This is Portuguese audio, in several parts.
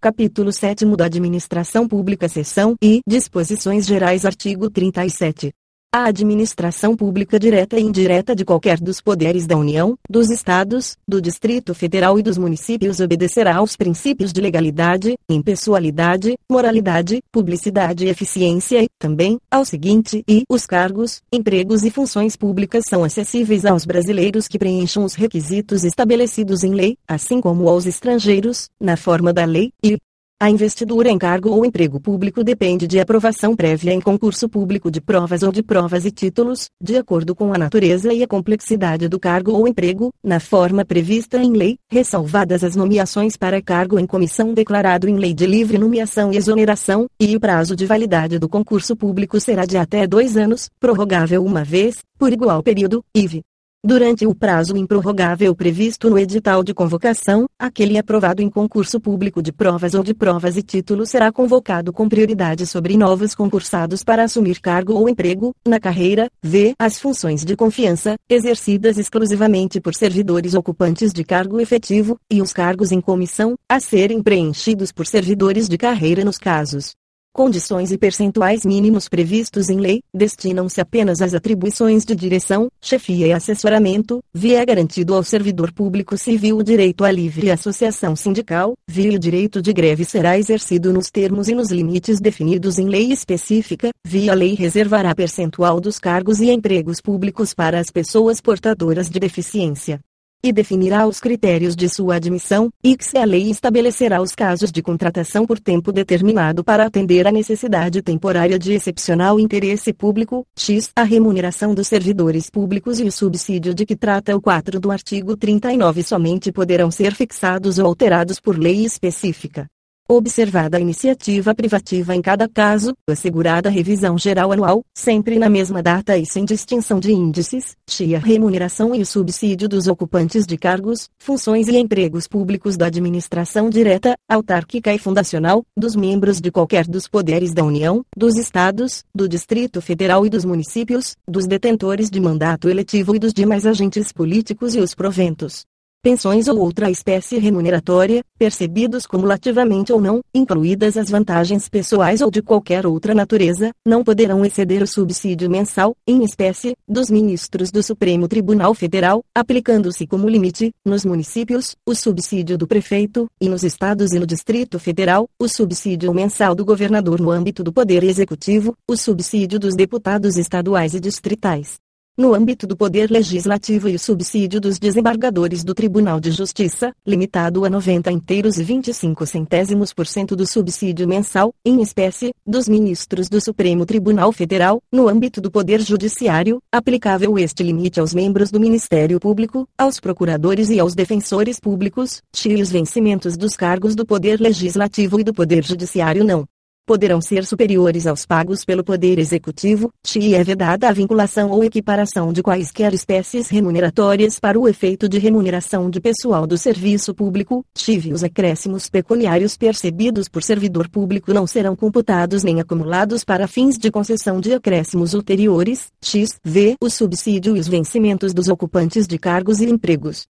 Capítulo 7 da Administração Pública Seção I Disposições Gerais Artigo 37. A administração pública direta e indireta de qualquer dos poderes da União, dos Estados, do Distrito Federal e dos municípios obedecerá aos princípios de legalidade, impessoalidade, moralidade, publicidade e eficiência e, também, ao seguinte e os cargos, empregos e funções públicas são acessíveis aos brasileiros que preencham os requisitos estabelecidos em lei, assim como aos estrangeiros, na forma da lei, e, a investidura em cargo ou emprego público depende de aprovação prévia em concurso público de provas ou de provas e títulos, de acordo com a natureza e a complexidade do cargo ou emprego, na forma prevista em lei, ressalvadas as nomeações para cargo em comissão declarado em lei de livre nomeação e exoneração, e o prazo de validade do concurso público será de até dois anos, prorrogável uma vez, por igual período, IV. Durante o prazo improrrogável previsto no edital de convocação, aquele aprovado em concurso público de provas ou de provas e títulos será convocado com prioridade sobre novos concursados para assumir cargo ou emprego, na carreira, v. as funções de confiança, exercidas exclusivamente por servidores ocupantes de cargo efetivo, e os cargos em comissão, a serem preenchidos por servidores de carreira nos casos condições e percentuais mínimos previstos em lei, destinam-se apenas às atribuições de direção, chefia e assessoramento, via garantido ao servidor público civil o direito à livre associação sindical, via o direito de greve será exercido nos termos e nos limites definidos em lei específica, via lei reservará percentual dos cargos e empregos públicos para as pessoas portadoras de deficiência e definirá os critérios de sua admissão, e que se a lei estabelecerá os casos de contratação por tempo determinado para atender à necessidade temporária de excepcional interesse público, x, a remuneração dos servidores públicos e o subsídio de que trata o 4 do artigo 39 somente poderão ser fixados ou alterados por lei específica. Observada a iniciativa privativa em cada caso, assegurada a revisão geral anual, sempre na mesma data e sem distinção de índices, a remuneração e o subsídio dos ocupantes de cargos, funções e empregos públicos da administração direta, autárquica e fundacional, dos membros de qualquer dos poderes da União, dos Estados, do Distrito Federal e dos municípios, dos detentores de mandato eletivo e dos demais agentes políticos e os proventos pensões ou outra espécie remuneratória, percebidos cumulativamente ou não, incluídas as vantagens pessoais ou de qualquer outra natureza, não poderão exceder o subsídio mensal, em espécie, dos ministros do Supremo Tribunal Federal, aplicando-se como limite, nos municípios, o subsídio do prefeito, e nos estados e no Distrito Federal, o subsídio mensal do governador no âmbito do Poder Executivo, o subsídio dos deputados estaduais e distritais no âmbito do Poder Legislativo e o subsídio dos desembargadores do Tribunal de Justiça, limitado a 90 inteiros e 25 centésimos por cento do subsídio mensal, em espécie, dos ministros do Supremo Tribunal Federal, no âmbito do Poder Judiciário, aplicável este limite aos membros do Ministério Público, aos procuradores e aos defensores públicos, e os vencimentos dos cargos do Poder Legislativo e do Poder Judiciário não poderão ser superiores aos pagos pelo Poder Executivo, e é vedada a vinculação ou equiparação de quaisquer espécies remuneratórias para o efeito de remuneração de pessoal do serviço público, tive os acréscimos pecuniários percebidos por servidor público não serão computados nem acumulados para fins de concessão de acréscimos ulteriores, x, v, o subsídio e os vencimentos dos ocupantes de cargos e empregos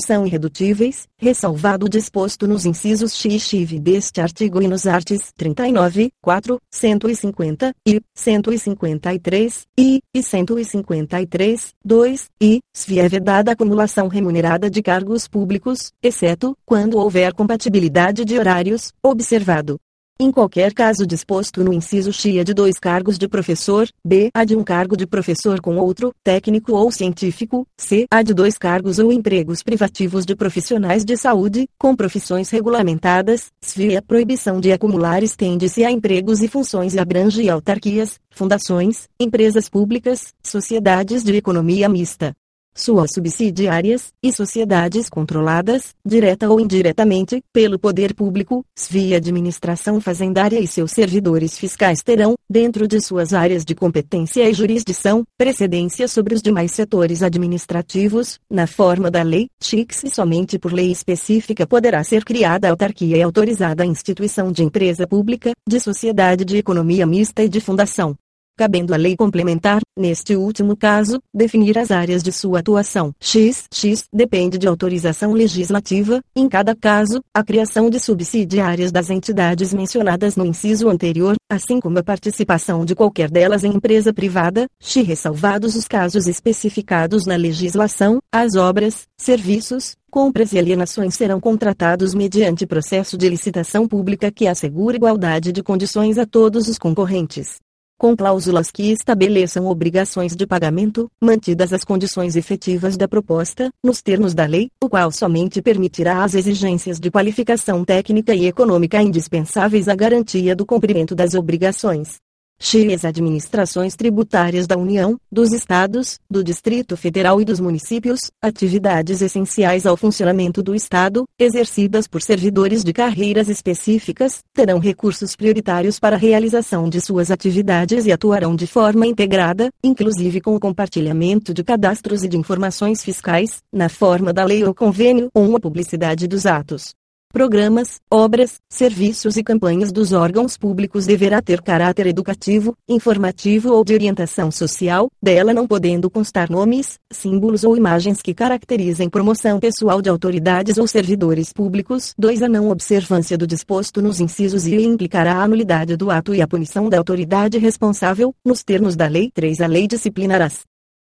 são irredutíveis, ressalvado o disposto nos incisos x e v deste artigo e nos artes 39, 4, 150, e 153, e, e 153, 2, e, se é vedada a acumulação remunerada de cargos públicos, exceto, quando houver compatibilidade de horários, observado, em qualquer caso disposto no inciso XIA de dois cargos de professor, B. A de um cargo de professor com outro, técnico ou científico, C. A de dois cargos ou empregos privativos de profissionais de saúde, com profissões regulamentadas, SFI. A proibição de acumular estende-se a empregos e funções e abrange autarquias, fundações, empresas públicas, sociedades de economia mista suas subsidiárias, e sociedades controladas, direta ou indiretamente, pelo poder público, via administração fazendária e seus servidores fiscais terão, dentro de suas áreas de competência e jurisdição, precedência sobre os demais setores administrativos, na forma da lei, TICS e somente por lei específica poderá ser criada autarquia e autorizada a instituição de empresa pública, de sociedade de economia mista e de fundação cabendo à lei complementar, neste último caso, definir as áreas de sua atuação. X, X depende de autorização legislativa, em cada caso, a criação de subsidiárias das entidades mencionadas no inciso anterior, assim como a participação de qualquer delas em empresa privada, X ressalvados os casos especificados na legislação, as obras, serviços, compras e alienações serão contratados mediante processo de licitação pública que assegura igualdade de condições a todos os concorrentes com cláusulas que estabeleçam obrigações de pagamento, mantidas as condições efetivas da proposta, nos termos da lei, o qual somente permitirá as exigências de qualificação técnica e econômica indispensáveis à garantia do cumprimento das obrigações. Chile as administrações tributárias da União, dos Estados, do Distrito Federal e dos municípios, atividades essenciais ao funcionamento do Estado, exercidas por servidores de carreiras específicas, terão recursos prioritários para a realização de suas atividades e atuarão de forma integrada, inclusive com o compartilhamento de cadastros e de informações fiscais, na forma da lei ou convênio ou a publicidade dos atos programas, obras, serviços e campanhas dos órgãos públicos deverá ter caráter educativo, informativo ou de orientação social, dela não podendo constar nomes, símbolos ou imagens que caracterizem promoção pessoal de autoridades ou servidores públicos. 2. A não observância do disposto nos incisos e implicará a nulidade do ato e a punição da autoridade responsável, nos termos da Lei 3. A lei disciplinará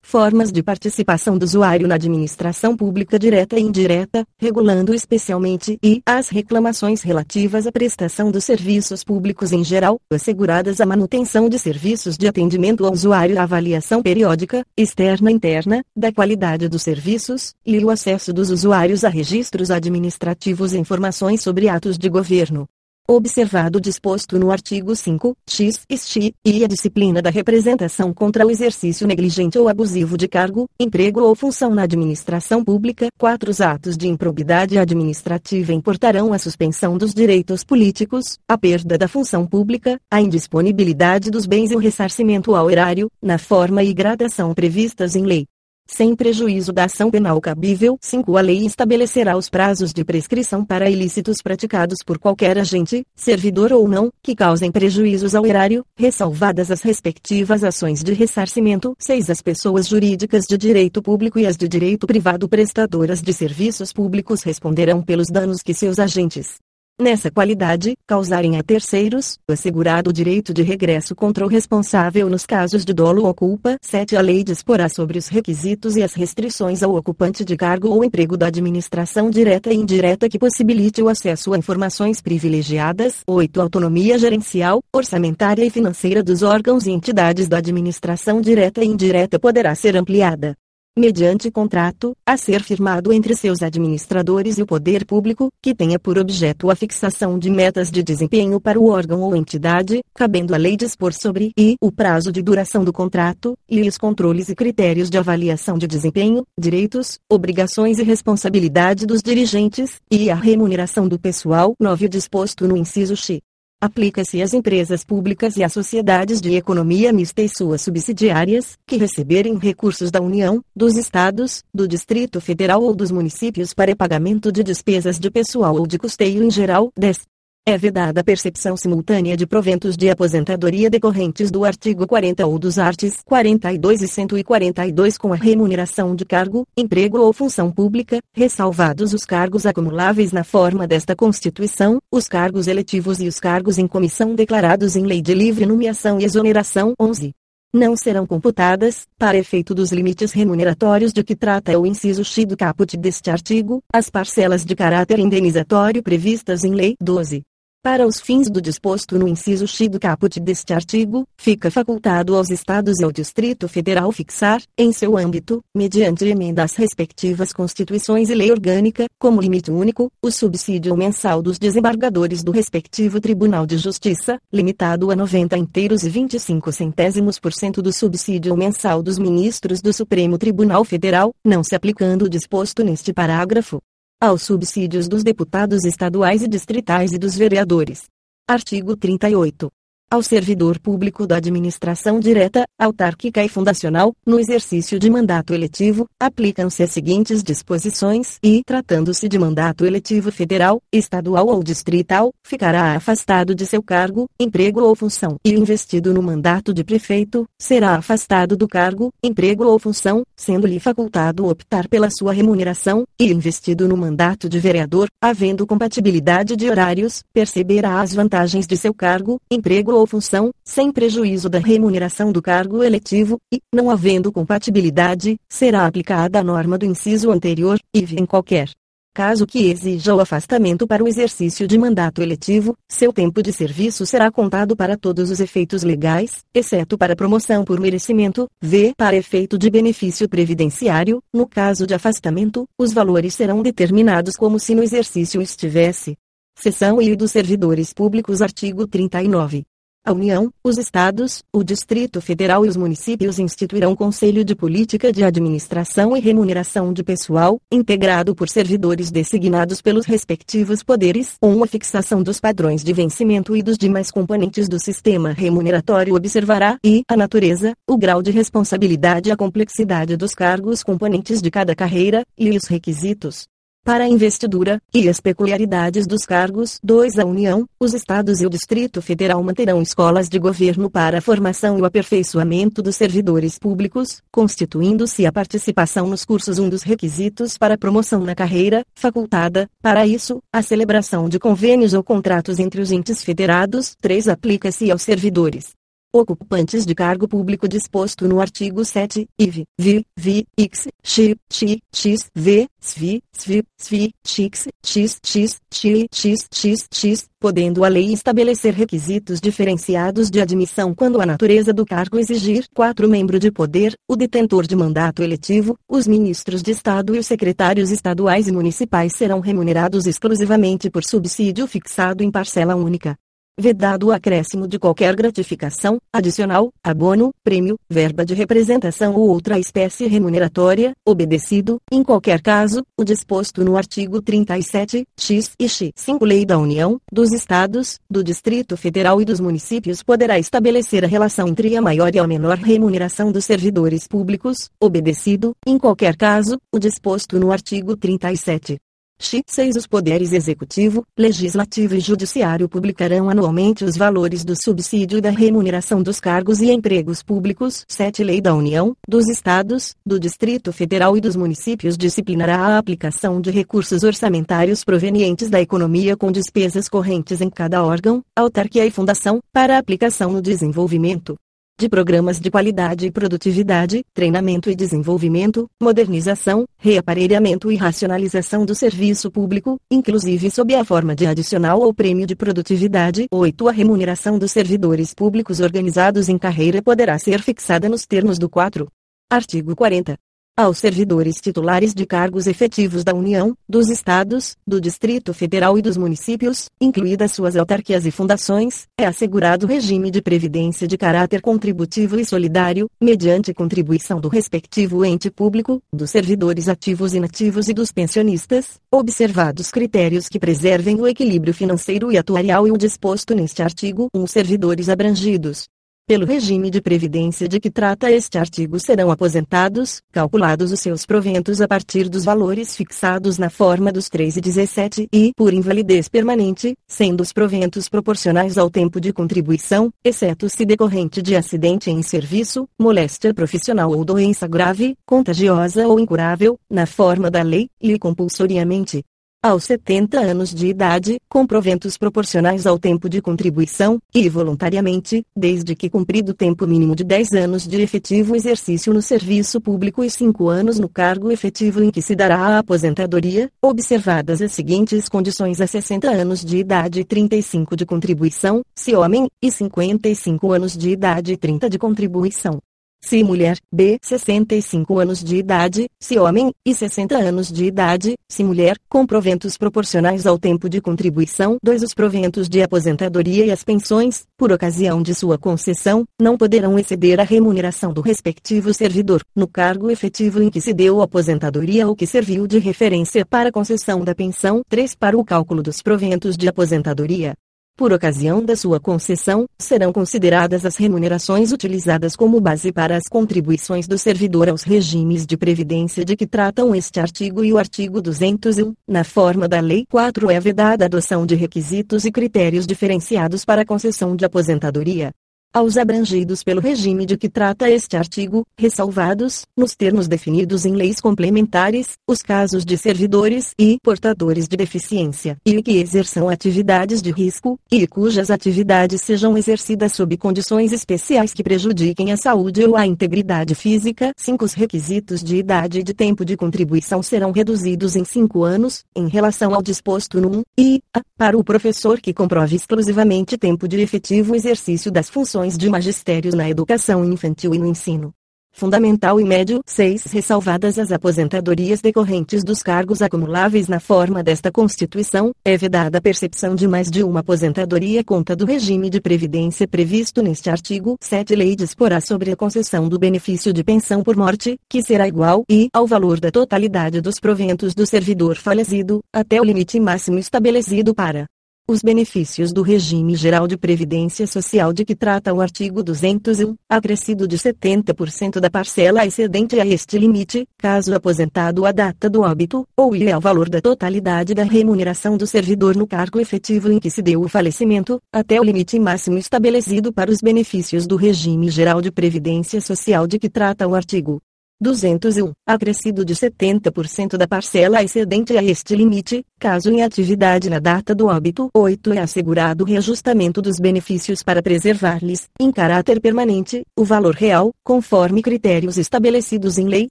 Formas de participação do usuário na administração pública direta e indireta, regulando especialmente e as reclamações relativas à prestação dos serviços públicos em geral, asseguradas a manutenção de serviços de atendimento ao usuário, avaliação periódica, externa e interna, da qualidade dos serviços, e o acesso dos usuários a registros administrativos e informações sobre atos de governo observado o disposto no artigo 5, x, sti, e a disciplina da representação contra o exercício negligente ou abusivo de cargo, emprego ou função na administração pública. 4. Os atos de improbidade administrativa importarão a suspensão dos direitos políticos, a perda da função pública, a indisponibilidade dos bens e o ressarcimento ao erário, na forma e gradação previstas em lei sem prejuízo da ação penal cabível. 5. A lei estabelecerá os prazos de prescrição para ilícitos praticados por qualquer agente, servidor ou não, que causem prejuízos ao erário, ressalvadas as respectivas ações de ressarcimento. 6. As pessoas jurídicas de direito público e as de direito privado prestadoras de serviços públicos responderão pelos danos que seus agentes, nessa qualidade, causarem a terceiros, assegurado o direito de regresso contra o responsável nos casos de dolo ou culpa. 7. A lei disporá sobre os requisitos e as restrições ao ocupante de cargo ou emprego da administração direta e indireta que possibilite o acesso a informações privilegiadas. 8. Autonomia gerencial, orçamentária e financeira dos órgãos e entidades da administração direta e indireta poderá ser ampliada mediante contrato, a ser firmado entre seus administradores e o poder público, que tenha por objeto a fixação de metas de desempenho para o órgão ou entidade, cabendo a lei dispor sobre e o prazo de duração do contrato, e os controles e critérios de avaliação de desempenho, direitos, obrigações e responsabilidade dos dirigentes, e a remuneração do pessoal. 9. Disposto no inciso X aplica-se às empresas públicas e às sociedades de economia mista e suas subsidiárias, que receberem recursos da União, dos Estados, do Distrito Federal ou dos municípios para pagamento de despesas de pessoal ou de custeio em geral. 10. É vedada a percepção simultânea de proventos de aposentadoria decorrentes do artigo 40 ou dos artes 42 e 142 com a remuneração de cargo, emprego ou função pública, ressalvados os cargos acumuláveis na forma desta Constituição, os cargos eletivos e os cargos em comissão declarados em lei de livre nomeação e exoneração 11 não serão computadas, para efeito dos limites remuneratórios de que trata o inciso X do caput deste artigo, as parcelas de caráter indenizatório previstas em Lei 12. Para os fins do disposto no inciso X do caput deste artigo, fica facultado aos Estados e ao Distrito Federal fixar, em seu âmbito, mediante emenda às respectivas Constituições e lei orgânica, como limite único, o subsídio mensal dos desembargadores do respectivo Tribunal de Justiça, limitado a 90 inteiros e 25 centésimos por cento do subsídio mensal dos ministros do Supremo Tribunal Federal, não se aplicando o disposto neste parágrafo aos subsídios dos deputados estaduais e distritais e dos vereadores. Artigo 38. Ao servidor público da administração direta, autárquica e fundacional, no exercício de mandato eletivo, aplicam-se as seguintes disposições e, tratando-se de mandato eletivo federal, estadual ou distrital, ficará afastado de seu cargo, emprego ou função e investido no mandato de prefeito, será afastado do cargo, emprego ou função, sendo-lhe facultado optar pela sua remuneração, e investido no mandato de vereador, havendo compatibilidade de horários, perceberá as vantagens de seu cargo, emprego ou função, sem prejuízo da remuneração do cargo eletivo, e, não havendo compatibilidade, será aplicada a norma do inciso anterior, e em qualquer Caso que exija o afastamento para o exercício de mandato eletivo, seu tempo de serviço será contado para todos os efeitos legais, exceto para promoção por merecimento, v. para efeito de benefício previdenciário. No caso de afastamento, os valores serão determinados como se no exercício estivesse. Seção I dos Servidores Públicos Artigo 39. A União, os Estados, o Distrito Federal e os municípios instituirão Conselho de Política de Administração e Remuneração de Pessoal, integrado por servidores designados pelos respectivos poderes, ou a fixação dos padrões de vencimento e dos demais componentes do sistema remuneratório observará e a natureza, o grau de responsabilidade e a complexidade dos cargos componentes de cada carreira, e os requisitos, para a investidura, e as peculiaridades dos cargos. 2. A União, os Estados e o Distrito Federal manterão escolas de governo para a formação e o aperfeiçoamento dos servidores públicos, constituindo-se a participação nos cursos um dos requisitos para promoção na carreira, facultada, para isso, a celebração de convênios ou contratos entre os entes federados. 3. Aplica-se aos servidores ocupantes de cargo público disposto no artigo 7, IV, VI, VI, X, X, X, X, V, SVI, SVI, SVI, X, X, X, X, X, X, X, podendo a lei estabelecer requisitos diferenciados de admissão quando a natureza do cargo exigir. 4. Membro de poder, o detentor de mandato eletivo, os ministros de Estado e os secretários estaduais e municipais serão remunerados exclusivamente por subsídio fixado em parcela única vedado o acréscimo de qualquer gratificação, adicional, abono, prêmio, verba de representação ou outra espécie remuneratória, obedecido, em qualquer caso, o disposto no artigo 37, x e x 5 Lei da União, dos Estados, do Distrito Federal e dos municípios poderá estabelecer a relação entre a maior e a menor remuneração dos servidores públicos, obedecido, em qualquer caso, o disposto no artigo 37. X 6 Os poderes executivo, legislativo e judiciário publicarão anualmente os valores do subsídio e da remuneração dos cargos e empregos públicos. 7 Lei da União, dos Estados, do Distrito Federal e dos municípios disciplinará a aplicação de recursos orçamentários provenientes da economia com despesas correntes em cada órgão, autarquia e fundação, para aplicação no desenvolvimento de programas de qualidade e produtividade, treinamento e desenvolvimento, modernização, reaparelhamento e racionalização do serviço público, inclusive sob a forma de adicional ou prêmio de produtividade. 8. A remuneração dos servidores públicos organizados em carreira poderá ser fixada nos termos do 4. Artigo 40 aos servidores titulares de cargos efetivos da União, dos Estados, do Distrito Federal e dos municípios, incluídas suas autarquias e fundações, é assegurado regime de previdência de caráter contributivo e solidário, mediante contribuição do respectivo ente público, dos servidores ativos e inativos e dos pensionistas, observados critérios que preservem o equilíbrio financeiro e atuarial e o disposto neste artigo. Um servidores abrangidos pelo regime de previdência de que trata este artigo serão aposentados, calculados os seus proventos a partir dos valores fixados na forma dos 3 e 17 e, por invalidez permanente, sendo os proventos proporcionais ao tempo de contribuição, exceto se decorrente de acidente em serviço, moléstia profissional ou doença grave, contagiosa ou incurável, na forma da lei, e compulsoriamente, aos 70 anos de idade, com proventos proporcionais ao tempo de contribuição, e voluntariamente, desde que cumprido o tempo mínimo de 10 anos de efetivo exercício no serviço público e 5 anos no cargo efetivo em que se dará a aposentadoria, observadas as seguintes condições a 60 anos de idade e 35 de contribuição, se homem, e 55 anos de idade e 30 de contribuição se mulher, B. 65 anos de idade, se homem, e 60 anos de idade, se mulher, com proventos proporcionais ao tempo de contribuição. 2. Os proventos de aposentadoria e as pensões, por ocasião de sua concessão, não poderão exceder a remuneração do respectivo servidor, no cargo efetivo em que se deu aposentadoria ou que serviu de referência para a concessão da pensão. 3. Para o cálculo dos proventos de aposentadoria, por ocasião da sua concessão, serão consideradas as remunerações utilizadas como base para as contribuições do servidor aos regimes de previdência de que tratam este artigo e o artigo 201, na forma da Lei 4 é vedada a adoção de requisitos e critérios diferenciados para a concessão de aposentadoria aos abrangidos pelo regime de que trata este artigo, ressalvados, nos termos definidos em leis complementares, os casos de servidores e portadores de deficiência e que exerçam atividades de risco, e cujas atividades sejam exercidas sob condições especiais que prejudiquem a saúde ou a integridade física. 5. Os requisitos de idade e de tempo de contribuição serão reduzidos em 5 anos, em relação ao disposto no 1, e, a, para o professor que comprove exclusivamente tempo de efetivo exercício das funções de magistério na educação infantil e no ensino fundamental e médio. 6. Ressalvadas as aposentadorias decorrentes dos cargos acumuláveis na forma desta Constituição, é vedada a percepção de mais de uma aposentadoria conta do regime de previdência previsto neste artigo 7. Lei disporá sobre a concessão do benefício de pensão por morte, que será igual e ao valor da totalidade dos proventos do servidor falecido, até o limite máximo estabelecido para os benefícios do regime geral de previdência social de que trata o artigo 201, acrescido de 70% da parcela excedente a este limite, caso aposentado à data do óbito, ou e ao valor da totalidade da remuneração do servidor no cargo efetivo em que se deu o falecimento, até o limite máximo estabelecido para os benefícios do regime geral de previdência social de que trata o artigo 201, acrescido de 70% da parcela excedente a este limite, caso em atividade na data do óbito. 8. É assegurado o reajustamento dos benefícios para preservar-lhes, em caráter permanente, o valor real, conforme critérios estabelecidos em lei.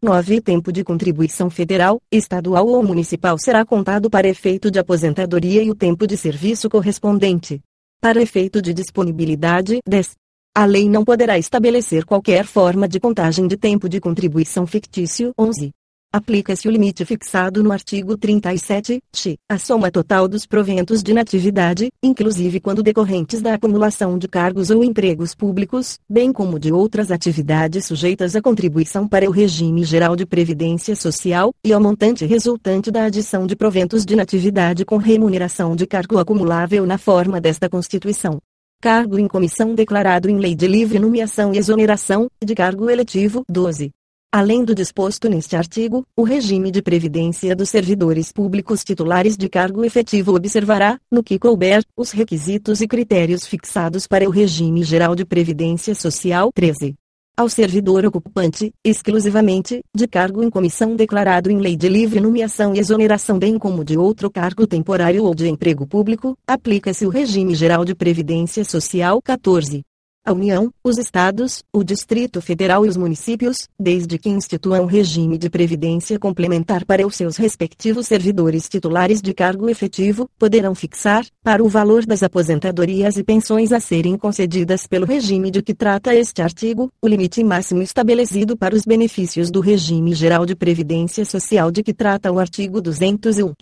9. Tempo de contribuição federal, estadual ou municipal será contado para efeito de aposentadoria e o tempo de serviço correspondente. Para efeito de disponibilidade, 10. A lei não poderá estabelecer qualquer forma de contagem de tempo de contribuição fictício. 11. Aplica-se o limite fixado no artigo 37, x, a soma total dos proventos de natividade, inclusive quando decorrentes da acumulação de cargos ou empregos públicos, bem como de outras atividades sujeitas à contribuição para o regime geral de previdência social, e ao montante resultante da adição de proventos de natividade com remuneração de cargo acumulável na forma desta Constituição cargo em comissão declarado em lei de livre nomeação e exoneração, de cargo eletivo 12. Além do disposto neste artigo, o regime de previdência dos servidores públicos titulares de cargo efetivo observará, no que couber, os requisitos e critérios fixados para o regime geral de previdência social 13 ao servidor ocupante, exclusivamente, de cargo em comissão declarado em lei de livre nomeação e exoneração bem como de outro cargo temporário ou de emprego público, aplica-se o regime geral de previdência social 14 a União, os Estados, o Distrito Federal e os municípios, desde que instituam regime de previdência complementar para os seus respectivos servidores titulares de cargo efetivo, poderão fixar, para o valor das aposentadorias e pensões a serem concedidas pelo regime de que trata este artigo, o limite máximo estabelecido para os benefícios do regime geral de previdência social de que trata o artigo 201.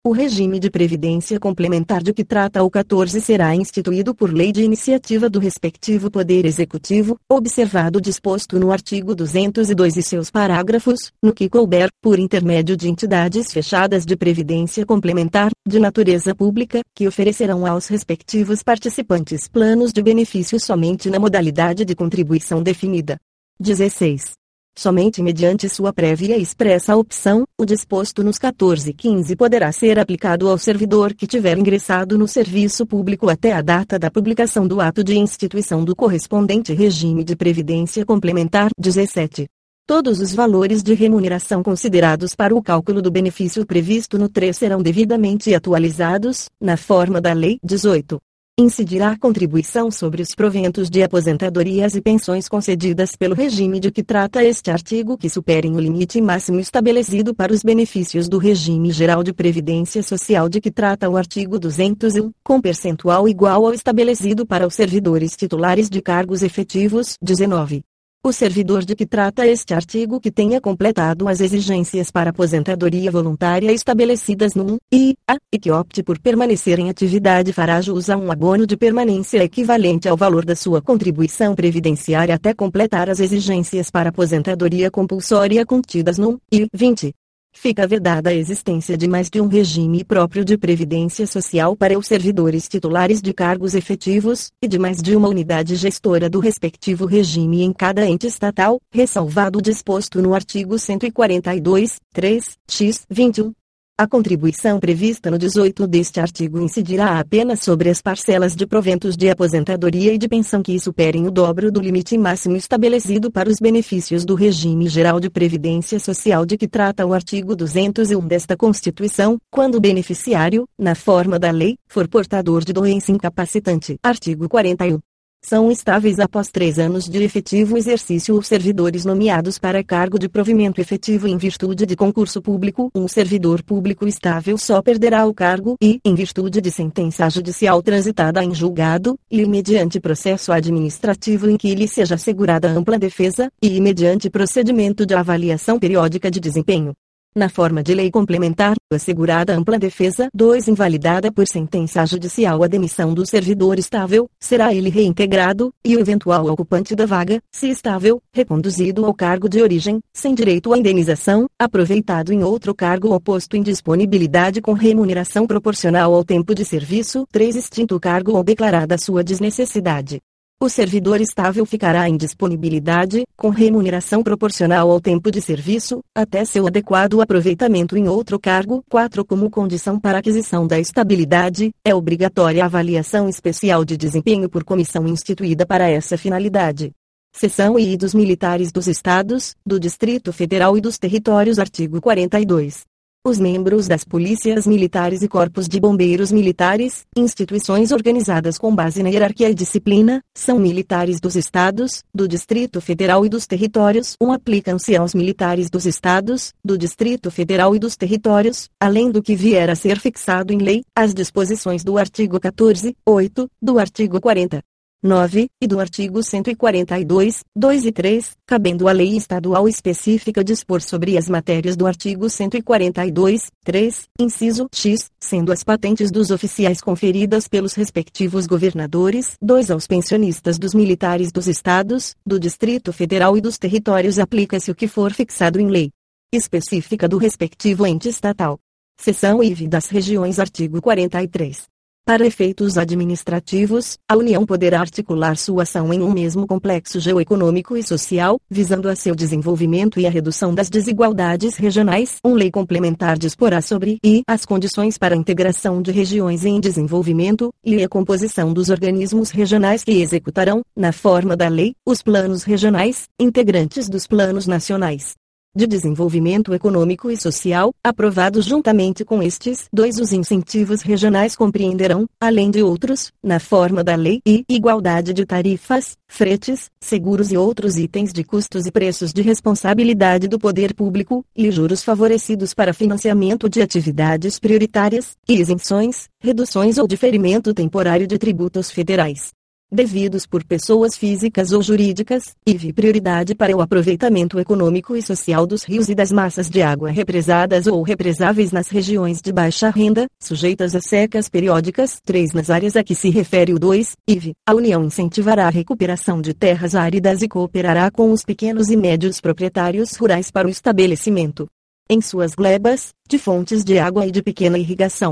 15. O regime de previdência complementar de que trata o 14 será instituído por lei de iniciativa do respectivo Poder Executivo, observado o disposto no artigo 202 e seus parágrafos, no que couber, por intermédio de entidades fechadas de previdência complementar, de natureza pública, que oferecerão aos respectivos participantes planos de benefícios somente na modalidade de contribuição definida. 16. Somente mediante sua prévia e expressa opção, o disposto nos 1415 poderá ser aplicado ao servidor que tiver ingressado no serviço público até a data da publicação do ato de instituição do correspondente regime de previdência complementar 17. Todos os valores de remuneração considerados para o cálculo do benefício previsto no 3 serão devidamente atualizados, na forma da Lei 18 incidirá a contribuição sobre os proventos de aposentadorias e pensões concedidas pelo regime de que trata este artigo que superem o limite máximo estabelecido para os benefícios do regime geral de previdência social de que trata o artigo 201, com percentual igual ao estabelecido para os servidores titulares de cargos efetivos 19. O servidor de que trata este artigo que tenha completado as exigências para aposentadoria voluntária estabelecidas no 1 e que opte por permanecer em atividade fará jus a um abono de permanência equivalente ao valor da sua contribuição previdenciária até completar as exigências para aposentadoria compulsória contidas no 1 e 20. Fica vedada a existência de mais de um regime próprio de previdência social para os servidores titulares de cargos efetivos, e de mais de uma unidade gestora do respectivo regime em cada ente estatal, ressalvado o disposto no artigo 142, 3, x 21 a contribuição prevista no 18 deste artigo incidirá apenas sobre as parcelas de proventos de aposentadoria e de pensão que superem o dobro do limite máximo estabelecido para os benefícios do regime geral de previdência social de que trata o artigo 201 desta Constituição, quando o beneficiário, na forma da lei, for portador de doença incapacitante. Artigo 41. São estáveis após três anos de efetivo exercício os servidores nomeados para cargo de provimento efetivo em virtude de concurso público. Um servidor público estável só perderá o cargo e, em virtude de sentença judicial transitada em julgado, e mediante processo administrativo em que lhe seja assegurada ampla defesa, e mediante procedimento de avaliação periódica de desempenho na forma de lei complementar, assegurada ampla defesa. 2. Invalidada por sentença judicial a demissão do servidor estável, será ele reintegrado, e o eventual ocupante da vaga, se estável, reconduzido ao cargo de origem, sem direito à indenização, aproveitado em outro cargo ou posto em disponibilidade com remuneração proporcional ao tempo de serviço. 3. Extinto o cargo ou declarada sua desnecessidade. O servidor estável ficará em disponibilidade, com remuneração proporcional ao tempo de serviço, até seu adequado aproveitamento em outro cargo. 4. Como condição para aquisição da estabilidade, é obrigatória a avaliação especial de desempenho por comissão instituída para essa finalidade. Seção I dos militares dos Estados, do Distrito Federal e dos Territórios Artigo 42. Os membros das polícias militares e corpos de bombeiros militares, instituições organizadas com base na hierarquia e disciplina, são militares dos estados, do Distrito Federal e dos territórios. Um aplicam-se aos militares dos estados, do Distrito Federal e dos territórios, além do que vier a ser fixado em lei, as disposições do artigo 14, 8, do artigo 40, 9, e do artigo 142, 2 e 3, cabendo à lei estadual específica dispor sobre as matérias do artigo 142, 3, inciso X, sendo as patentes dos oficiais conferidas pelos respectivos governadores, 2 aos pensionistas dos militares dos estados, do Distrito Federal e dos territórios aplica-se o que for fixado em lei específica do respectivo ente estatal. Seção IV das regiões artigo 43. Para efeitos administrativos, a União poderá articular sua ação em um mesmo complexo geoeconômico e social, visando a seu desenvolvimento e a redução das desigualdades regionais. Um lei complementar disporá sobre e as condições para a integração de regiões em desenvolvimento, e a composição dos organismos regionais que executarão, na forma da lei, os planos regionais, integrantes dos planos nacionais de desenvolvimento econômico e social, aprovados juntamente com estes dois os incentivos regionais compreenderão, além de outros, na forma da lei e igualdade de tarifas, fretes, seguros e outros itens de custos e preços de responsabilidade do poder público, e juros favorecidos para financiamento de atividades prioritárias, e isenções, reduções ou diferimento temporário de tributos federais devidos por pessoas físicas ou jurídicas, vi prioridade para o aproveitamento econômico e social dos rios e das massas de água represadas ou represáveis nas regiões de baixa renda, sujeitas a secas periódicas. 3. Nas áreas a que se refere o 2, IV, a União incentivará a recuperação de terras áridas e cooperará com os pequenos e médios proprietários rurais para o estabelecimento, em suas glebas, de fontes de água e de pequena irrigação